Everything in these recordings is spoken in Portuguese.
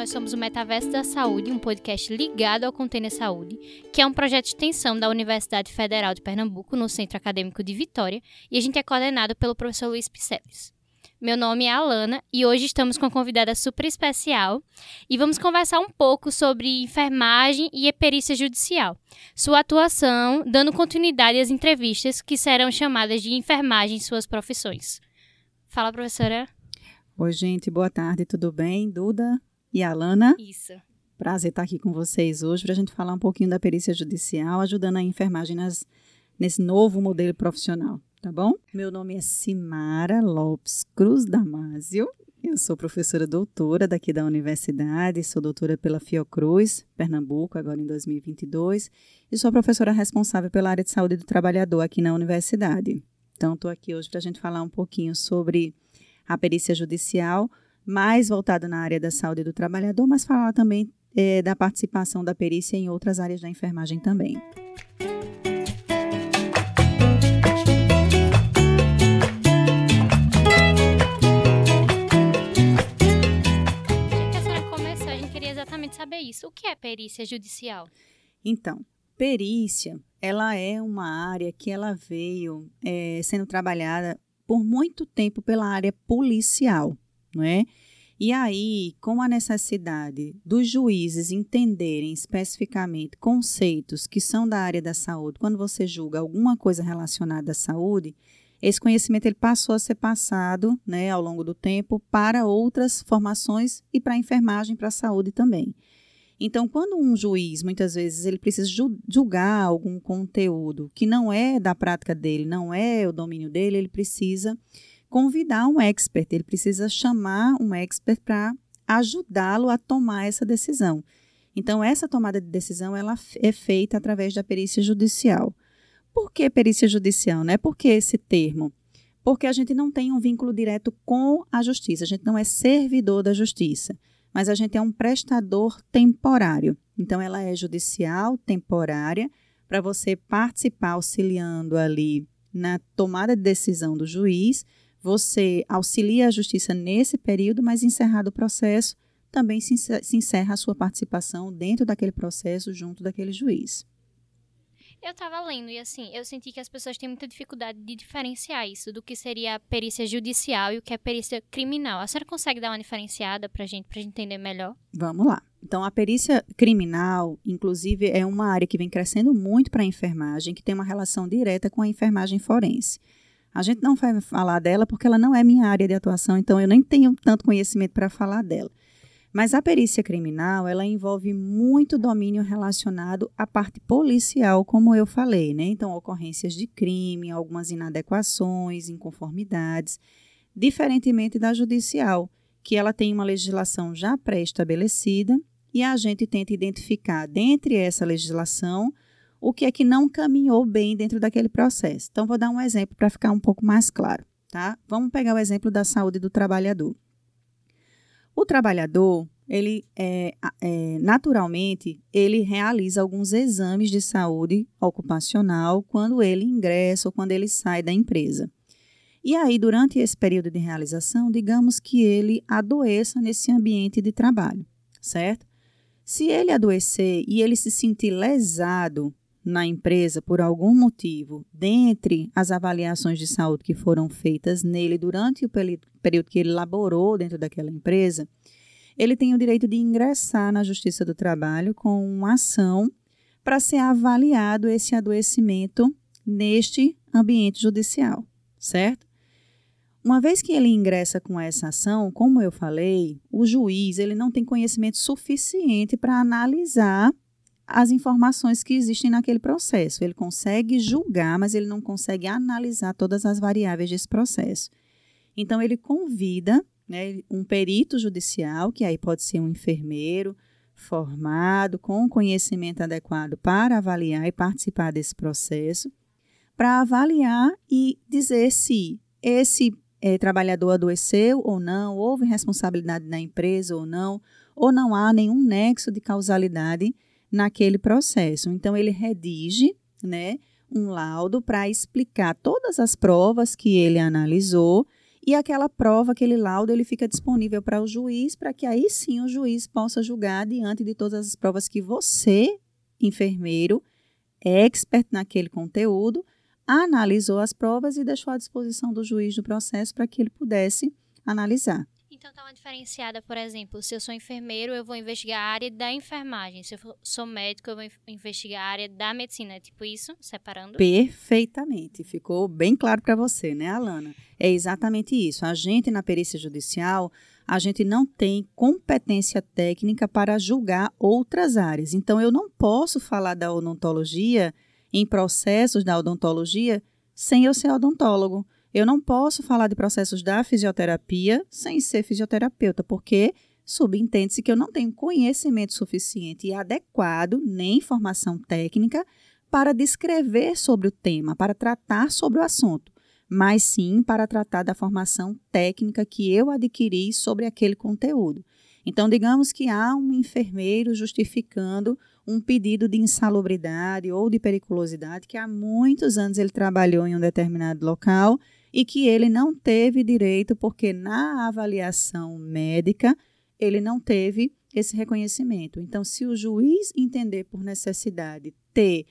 nós somos o Metaverso da Saúde, um podcast ligado ao Container Saúde, que é um projeto de extensão da Universidade Federal de Pernambuco, no Centro Acadêmico de Vitória, e a gente é coordenado pelo professor Luiz Piceles. Meu nome é Alana e hoje estamos com uma convidada super especial e vamos conversar um pouco sobre enfermagem e perícia judicial, sua atuação, dando continuidade às entrevistas que serão chamadas de enfermagem em suas profissões. Fala, professora. Oi, gente, boa tarde, tudo bem? Duda e Alana? Isso. Prazer estar aqui com vocês hoje para a gente falar um pouquinho da perícia judicial, ajudando a enfermagem nas, nesse novo modelo profissional tá bom? Meu nome é Simara Lopes Cruz Damásio. Eu sou professora doutora daqui da universidade, sou doutora pela Fiocruz, Pernambuco, agora em 2022, e sou professora responsável pela área de saúde do trabalhador aqui na universidade. Então, estou aqui hoje para a gente falar um pouquinho sobre a perícia judicial, mais voltada na área da saúde do trabalhador, mas falar também é, da participação da perícia em outras áreas da enfermagem também. saber isso. O que é perícia judicial? Então, perícia, ela é uma área que ela veio é, sendo trabalhada por muito tempo pela área policial, não é? E aí, com a necessidade dos juízes entenderem especificamente conceitos que são da área da saúde, quando você julga alguma coisa relacionada à saúde, esse conhecimento ele passou a ser passado né, ao longo do tempo para outras formações e para a enfermagem, para a saúde também. Então, quando um juiz, muitas vezes, ele precisa julgar algum conteúdo que não é da prática dele, não é o domínio dele, ele precisa convidar um expert, ele precisa chamar um expert para ajudá-lo a tomar essa decisão. Então, essa tomada de decisão ela é feita através da perícia judicial. Por que perícia judicial? Né? Por que esse termo? Porque a gente não tem um vínculo direto com a justiça, a gente não é servidor da justiça mas a gente é um prestador temporário. Então, ela é judicial, temporária, para você participar auxiliando ali na tomada de decisão do juiz. Você auxilia a justiça nesse período, mas encerrado o processo, também se encerra a sua participação dentro daquele processo junto daquele juiz. Eu tava lendo e assim, eu senti que as pessoas têm muita dificuldade de diferenciar isso do que seria a perícia judicial e o que é perícia criminal. A senhora consegue dar uma diferenciada pra gente, pra gente entender melhor? Vamos lá. Então, a perícia criminal, inclusive, é uma área que vem crescendo muito para a enfermagem, que tem uma relação direta com a enfermagem forense. A gente não vai falar dela porque ela não é minha área de atuação, então eu nem tenho tanto conhecimento para falar dela. Mas a perícia criminal, ela envolve muito domínio relacionado à parte policial, como eu falei, né? Então, ocorrências de crime, algumas inadequações, inconformidades, diferentemente da judicial, que ela tem uma legislação já pré-estabelecida e a gente tenta identificar, dentre essa legislação, o que é que não caminhou bem dentro daquele processo. Então, vou dar um exemplo para ficar um pouco mais claro, tá? Vamos pegar o exemplo da saúde do trabalhador. O trabalhador, ele é, é, naturalmente, ele realiza alguns exames de saúde ocupacional quando ele ingressa ou quando ele sai da empresa. E aí, durante esse período de realização, digamos que ele adoeça nesse ambiente de trabalho, certo? Se ele adoecer e ele se sentir lesado na empresa por algum motivo, dentre as avaliações de saúde que foram feitas nele durante o período que ele laborou dentro daquela empresa, ele tem o direito de ingressar na Justiça do Trabalho com uma ação para ser avaliado esse adoecimento neste ambiente judicial, certo? Uma vez que ele ingressa com essa ação, como eu falei, o juiz ele não tem conhecimento suficiente para analisar as informações que existem naquele processo. Ele consegue julgar, mas ele não consegue analisar todas as variáveis desse processo. Então, ele convida né, um perito judicial, que aí pode ser um enfermeiro formado, com conhecimento adequado para avaliar e participar desse processo, para avaliar e dizer se esse é, trabalhador adoeceu ou não, houve responsabilidade na empresa ou não, ou não há nenhum nexo de causalidade naquele processo. Então, ele redige né, um laudo para explicar todas as provas que ele analisou e aquela prova, aquele laudo, ele fica disponível para o juiz, para que aí sim o juiz possa julgar diante de todas as provas que você, enfermeiro, expert naquele conteúdo, analisou as provas e deixou à disposição do juiz do processo para que ele pudesse analisar. Então tá uma diferenciada, por exemplo, se eu sou enfermeiro, eu vou investigar a área da enfermagem. Se eu sou médico, eu vou investigar a área da medicina. É tipo isso, separando? Perfeitamente. Ficou bem claro para você, né, Alana? É exatamente isso. A gente na perícia judicial, a gente não tem competência técnica para julgar outras áreas. Então eu não posso falar da odontologia em processos da odontologia sem eu ser odontólogo. Eu não posso falar de processos da fisioterapia sem ser fisioterapeuta, porque subentende-se que eu não tenho conhecimento suficiente e adequado, nem formação técnica, para descrever sobre o tema, para tratar sobre o assunto, mas sim para tratar da formação técnica que eu adquiri sobre aquele conteúdo. Então, digamos que há um enfermeiro justificando um pedido de insalubridade ou de periculosidade que há muitos anos ele trabalhou em um determinado local e que ele não teve direito porque na avaliação médica ele não teve esse reconhecimento. Então, se o juiz entender por necessidade ter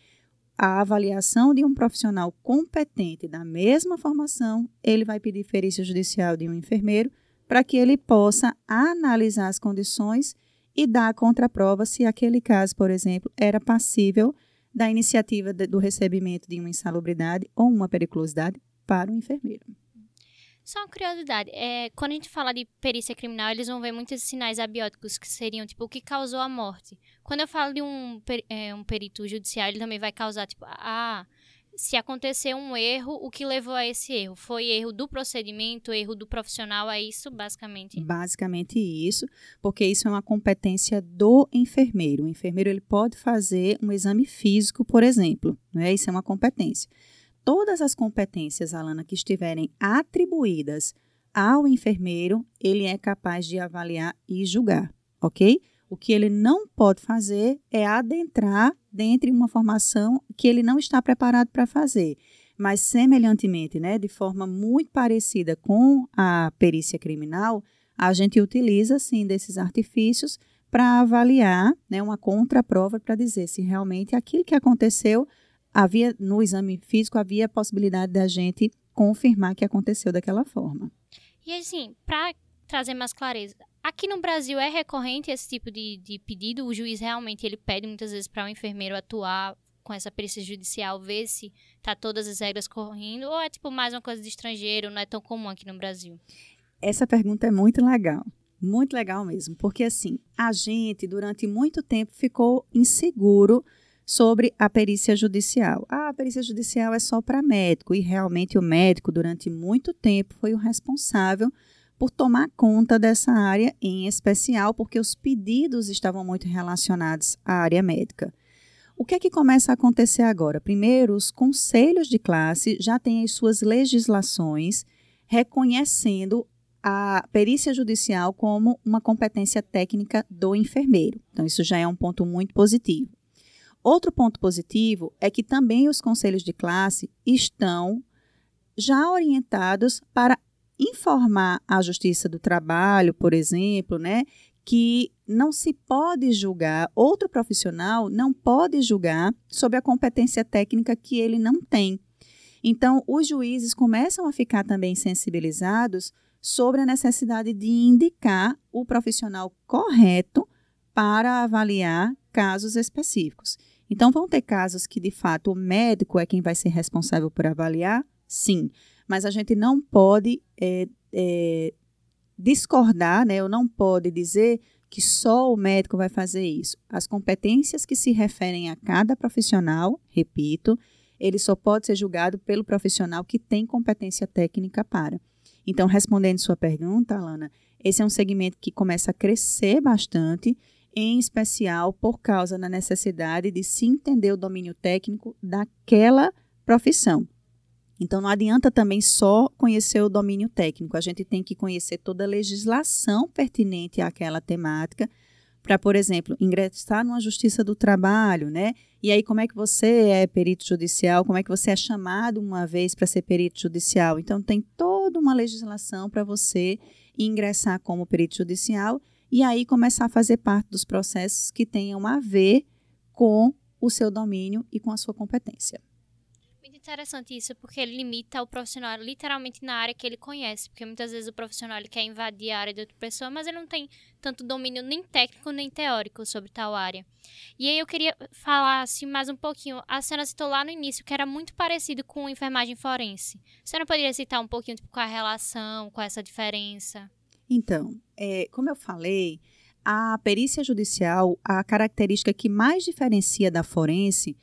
a avaliação de um profissional competente da mesma formação, ele vai pedir perícia judicial de um enfermeiro para que ele possa analisar as condições e dar a contraprova se aquele caso, por exemplo, era passível da iniciativa do recebimento de uma insalubridade ou uma periculosidade para o enfermeiro. Só uma curiosidade, é, quando a gente fala de perícia criminal, eles vão ver muitos sinais abióticos que seriam, tipo, o que causou a morte. Quando eu falo de um, é, um perito judicial, ele também vai causar, tipo, ah, se acontecer um erro, o que levou a esse erro? Foi erro do procedimento, erro do profissional? É isso, basicamente? Basicamente isso, porque isso é uma competência do enfermeiro. O enfermeiro ele pode fazer um exame físico, por exemplo. Né? Isso é uma competência. Todas as competências, Alana, que estiverem atribuídas ao enfermeiro, ele é capaz de avaliar e julgar, ok? O que ele não pode fazer é adentrar dentro de uma formação que ele não está preparado para fazer. Mas, semelhantemente, né, de forma muito parecida com a perícia criminal, a gente utiliza, sim, desses artifícios para avaliar né, uma contraprova para dizer se realmente aquilo que aconteceu havia no exame físico havia a possibilidade da gente confirmar que aconteceu daquela forma. E assim, para trazer mais clareza, Aqui no Brasil é recorrente esse tipo de, de pedido? O juiz realmente ele pede muitas vezes para o um enfermeiro atuar com essa perícia judicial, ver se tá todas as regras correndo, ou é tipo mais uma coisa de estrangeiro, não é tão comum aqui no Brasil? Essa pergunta é muito legal. Muito legal mesmo, porque assim, a gente durante muito tempo ficou inseguro sobre a perícia judicial. Ah, a perícia judicial é só para médico, e realmente o médico, durante muito tempo, foi o responsável por tomar conta dessa área em especial, porque os pedidos estavam muito relacionados à área médica. O que é que começa a acontecer agora? Primeiro, os conselhos de classe já têm as suas legislações reconhecendo a perícia judicial como uma competência técnica do enfermeiro. Então, isso já é um ponto muito positivo. Outro ponto positivo é que também os conselhos de classe estão já orientados para informar a Justiça do Trabalho, por exemplo, né, que não se pode julgar, outro profissional não pode julgar sobre a competência técnica que ele não tem. Então, os juízes começam a ficar também sensibilizados sobre a necessidade de indicar o profissional correto para avaliar casos específicos. Então, vão ter casos que, de fato, o médico é quem vai ser responsável por avaliar? Sim mas a gente não pode é, é, discordar, né, ou não pode dizer que só o médico vai fazer isso. As competências que se referem a cada profissional, repito, ele só pode ser julgado pelo profissional que tem competência técnica para. Então, respondendo sua pergunta, Alana, esse é um segmento que começa a crescer bastante, em especial por causa da necessidade de se entender o domínio técnico daquela profissão. Então, não adianta também só conhecer o domínio técnico, a gente tem que conhecer toda a legislação pertinente àquela temática para, por exemplo, ingressar numa justiça do trabalho, né? E aí, como é que você é perito judicial? Como é que você é chamado uma vez para ser perito judicial? Então, tem toda uma legislação para você ingressar como perito judicial e aí começar a fazer parte dos processos que tenham a ver com o seu domínio e com a sua competência. Muito interessante isso, porque ele limita o profissional literalmente na área que ele conhece. Porque muitas vezes o profissional quer invadir a área de outra pessoa, mas ele não tem tanto domínio nem técnico nem teórico sobre tal área. E aí eu queria falar assim mais um pouquinho. A senhora citou lá no início que era muito parecido com enfermagem forense. A senhora poderia citar um pouquinho tipo, qual a relação, qual é essa diferença? Então, é, como eu falei, a perícia judicial, a característica que mais diferencia da forense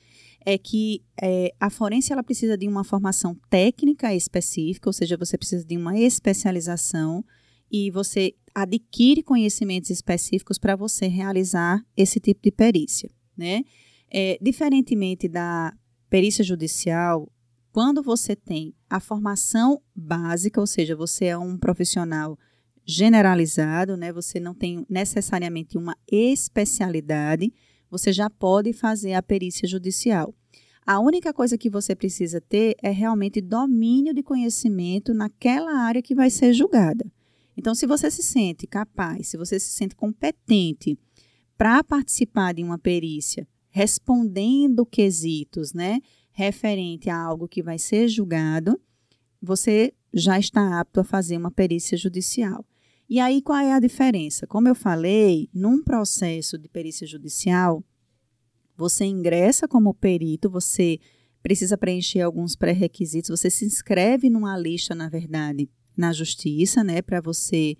é que é, a forense ela precisa de uma formação técnica específica, ou seja, você precisa de uma especialização e você adquire conhecimentos específicos para você realizar esse tipo de perícia, né? É, diferentemente da perícia judicial, quando você tem a formação básica, ou seja, você é um profissional generalizado, né? Você não tem necessariamente uma especialidade, você já pode fazer a perícia judicial. A única coisa que você precisa ter é realmente domínio de conhecimento naquela área que vai ser julgada. Então, se você se sente capaz, se você se sente competente para participar de uma perícia, respondendo quesitos, né, referente a algo que vai ser julgado, você já está apto a fazer uma perícia judicial. E aí qual é a diferença? Como eu falei, num processo de perícia judicial, você ingressa como perito, você precisa preencher alguns pré-requisitos, você se inscreve numa lista, na verdade, na justiça, né, para você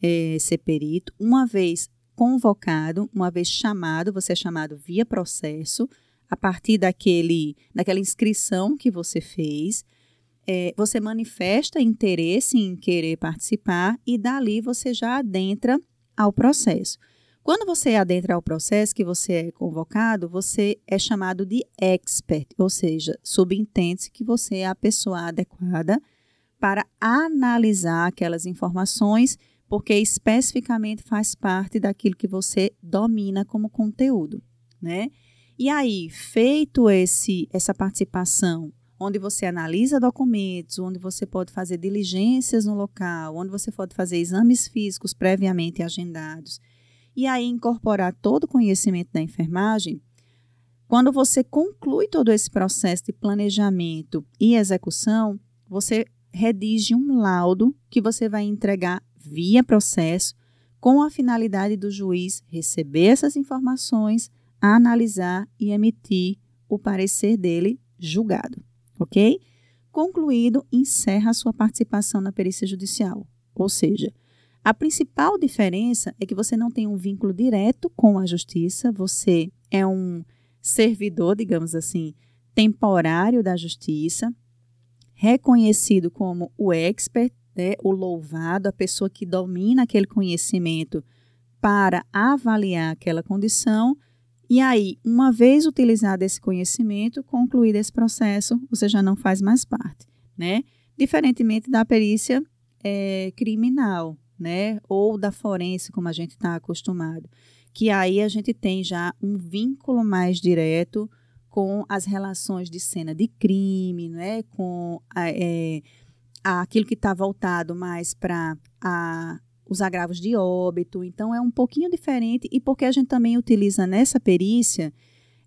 é, ser perito. Uma vez convocado, uma vez chamado, você é chamado via processo, a partir daquele, daquela inscrição que você fez é, você manifesta interesse em querer participar e dali você já adentra ao processo. Quando você adentra ao processo que você é convocado, você é chamado de expert, ou seja, subentende-se que você é a pessoa adequada para analisar aquelas informações, porque especificamente faz parte daquilo que você domina como conteúdo, né? E aí, feito esse essa participação onde você analisa documentos, onde você pode fazer diligências no local, onde você pode fazer exames físicos previamente agendados, e aí incorporar todo o conhecimento da enfermagem. Quando você conclui todo esse processo de planejamento e execução, você redige um laudo que você vai entregar via processo, com a finalidade do juiz receber essas informações, analisar e emitir o parecer dele julgado ok? Concluído, encerra a sua participação na perícia judicial. Ou seja, a principal diferença é que você não tem um vínculo direto com a justiça, você é um servidor, digamos assim, temporário da justiça, reconhecido como o expert, né, o louvado, a pessoa que domina aquele conhecimento para avaliar aquela condição e aí, uma vez utilizado esse conhecimento, concluído esse processo, você já não faz mais parte, né? Diferentemente da perícia é, criminal, né? Ou da forense, como a gente está acostumado. Que aí a gente tem já um vínculo mais direto com as relações de cena de crime, né? Com a, é, aquilo que está voltado mais para a os agravos de óbito. Então, é um pouquinho diferente e porque a gente também utiliza nessa perícia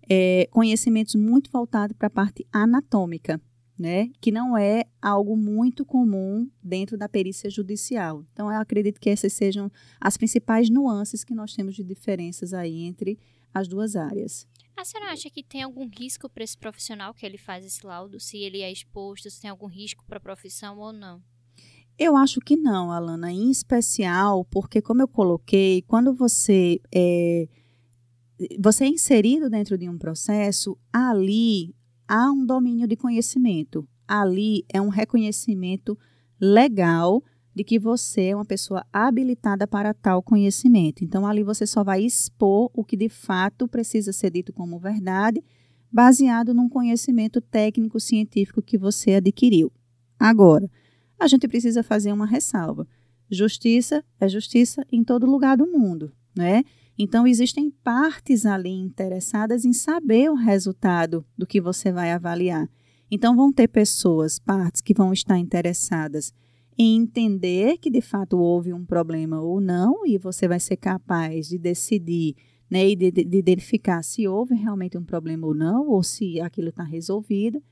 é, conhecimentos muito voltados para a parte anatômica, né? Que não é algo muito comum dentro da perícia judicial. Então, eu acredito que essas sejam as principais nuances que nós temos de diferenças aí entre as duas áreas. A senhora acha que tem algum risco para esse profissional que ele faz esse laudo? Se ele é exposto, se tem algum risco para a profissão ou não? Eu acho que não, Alana, em especial porque, como eu coloquei, quando você é, você é inserido dentro de um processo, ali há um domínio de conhecimento, ali é um reconhecimento legal de que você é uma pessoa habilitada para tal conhecimento. Então, ali você só vai expor o que de fato precisa ser dito como verdade, baseado num conhecimento técnico científico que você adquiriu. Agora, a gente precisa fazer uma ressalva. Justiça é justiça em todo lugar do mundo, né? Então, existem partes ali interessadas em saber o resultado do que você vai avaliar. Então, vão ter pessoas, partes, que vão estar interessadas em entender que de fato houve um problema ou não, e você vai ser capaz de decidir né, e de, de, de identificar se houve realmente um problema ou não, ou se aquilo está resolvido.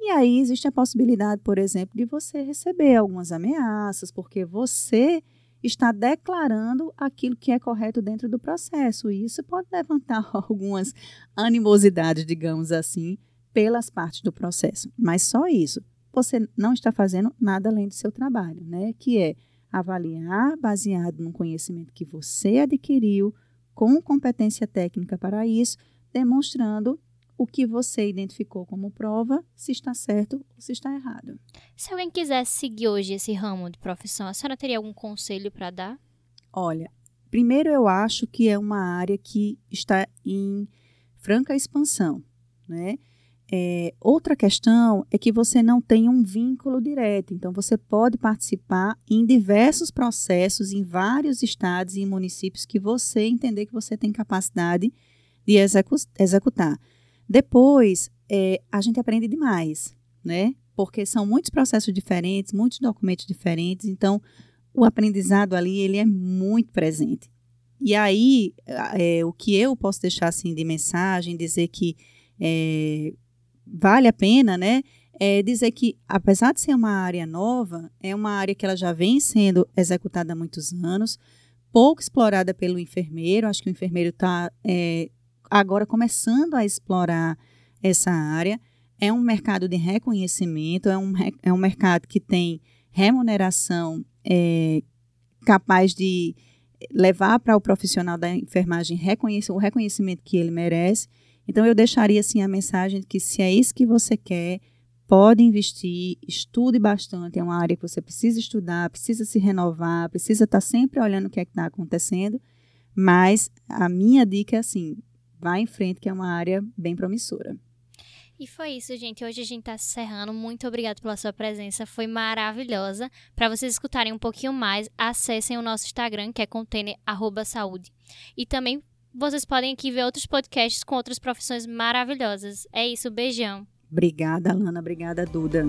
E aí existe a possibilidade, por exemplo, de você receber algumas ameaças, porque você está declarando aquilo que é correto dentro do processo. E isso pode levantar algumas animosidades, digamos assim, pelas partes do processo. Mas só isso. Você não está fazendo nada além do seu trabalho, né? Que é avaliar baseado no conhecimento que você adquiriu, com competência técnica para isso, demonstrando o que você identificou como prova, se está certo ou se está errado. Se alguém quisesse seguir hoje esse ramo de profissão, a senhora teria algum conselho para dar? Olha, primeiro eu acho que é uma área que está em franca expansão, né? É, outra questão é que você não tem um vínculo direto, então você pode participar em diversos processos em vários estados e municípios que você entender que você tem capacidade de execu executar. Depois, é, a gente aprende demais, né? Porque são muitos processos diferentes, muitos documentos diferentes, então o aprendizado ali ele é muito presente. E aí, é, o que eu posso deixar assim de mensagem, dizer que é, vale a pena, né? É dizer que, apesar de ser uma área nova, é uma área que ela já vem sendo executada há muitos anos, pouco explorada pelo enfermeiro. Acho que o enfermeiro está é, agora começando a explorar essa área. É um mercado de reconhecimento, é um, é um mercado que tem remuneração é, capaz de levar para o profissional da enfermagem reconhecer, o reconhecimento que ele merece. Então, eu deixaria assim a mensagem de que se é isso que você quer, pode investir, estude bastante. É uma área que você precisa estudar, precisa se renovar, precisa estar sempre olhando o que é está acontecendo. Mas a minha dica é assim: vá em frente, que é uma área bem promissora. E foi isso, gente. Hoje a gente está encerrando. Muito obrigada pela sua presença. Foi maravilhosa. Para vocês escutarem um pouquinho mais, acessem o nosso Instagram, que é container@saúde. E também vocês podem aqui ver outros podcasts com outras profissões maravilhosas. É isso, beijão. Obrigada, Alana. Obrigada, Duda.